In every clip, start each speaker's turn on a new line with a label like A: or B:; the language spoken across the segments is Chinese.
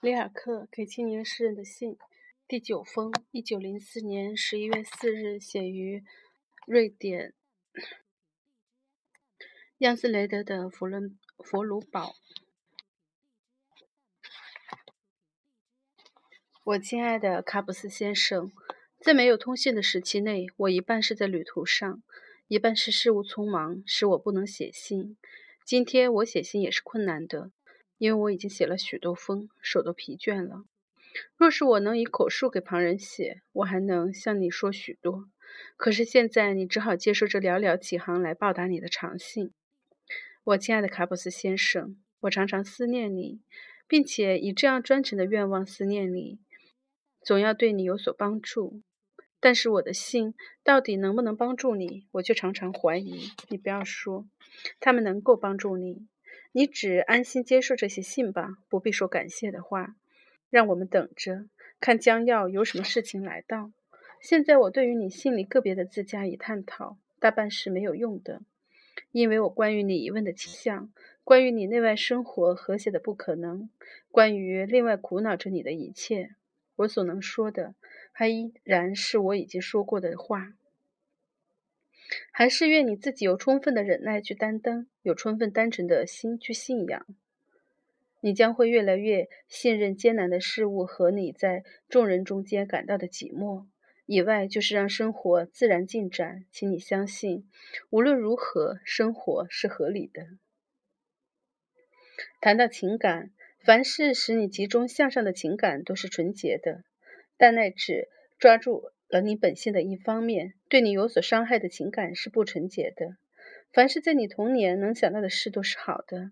A: 里尔克给青年诗人的信，第九封，一九零四年十一月四日，写于瑞典亚斯雷德的佛伦佛鲁堡。我亲爱的卡普斯先生，在没有通信的时期内，我一半是在旅途上，一半是事务匆忙，使我不能写信。今天我写信也是困难的。因为我已经写了许多封，手都疲倦了。若是我能以口述给旁人写，我还能向你说许多。可是现在你只好接受这寥寥几行来报答你的长信。我亲爱的卡普斯先生，我常常思念你，并且以这样专诚的愿望思念你，总要对你有所帮助。但是我的信到底能不能帮助你，我却常常怀疑。你不要说，他们能够帮助你。你只安心接受这些信吧，不必说感谢的话。让我们等着，看将要有什么事情来到。现在我对于你信里个别的字加以探讨，大半是没有用的，因为我关于你疑问的倾向，关于你内外生活和谐的不可能，关于另外苦恼着你的一切，我所能说的，还依然是我已经说过的话。还是愿你自己有充分的忍耐去担当，有充分单纯的心去信仰，你将会越来越信任艰难的事物和你在众人中间感到的寂寞。以外就是让生活自然进展，请你相信，无论如何，生活是合理的。谈到情感，凡是使你集中向上的情感都是纯洁的，但那只抓住。了你本性的一方面，对你有所伤害的情感是不纯洁的。凡是在你童年能想到的事都是好的，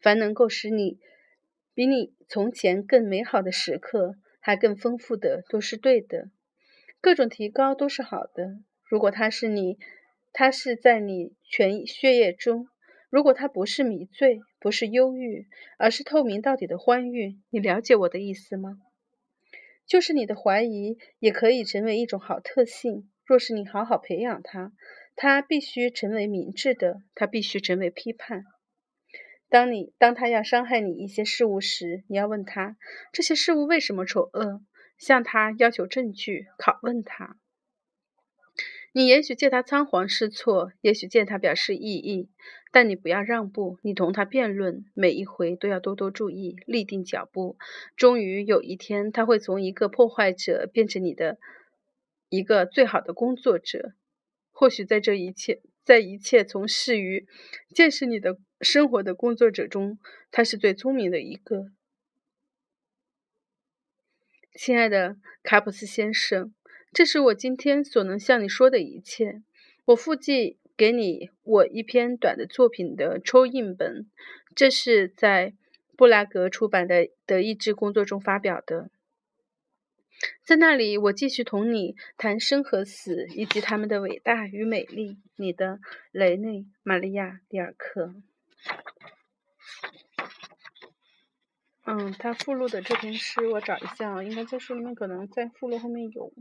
A: 凡能够使你比你从前更美好的时刻还更丰富的都是对的。各种提高都是好的。如果它是你，它是在你全血液中；如果它不是迷醉，不是忧郁，而是透明到底的欢愉，你了解我的意思吗？就是你的怀疑也可以成为一种好特性。若是你好好培养它，它必须成为明智的，它必须成为批判。当你当他要伤害你一些事物时，你要问他这些事物为什么丑恶，向他要求证据，拷问他。你也许见他仓皇失措，也许见他表示异议，但你不要让步，你同他辩论，每一回都要多多注意，立定脚步。终于有一天，他会从一个破坏者变成你的一个最好的工作者。或许在这一切，在一切从事于见识你的生活的工作者中，他是最聪明的一个。亲爱的卡普斯先生。这是我今天所能向你说的一切。我附寄给你我一篇短的作品的抽印本，这是在布拉格出版的的意志工作中发表的。在那里，我继续同你谈生和死以及他们的伟大与美丽。你的雷内·玛利亚·迪尔克。嗯，他附录的这篇诗，我找一下啊，应该在书里面，可能在附录后面有。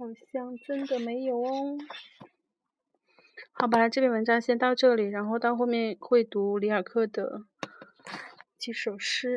A: 好像真的没有哦。好吧，这篇文章先到这里，然后到后面会读里尔克的几首诗。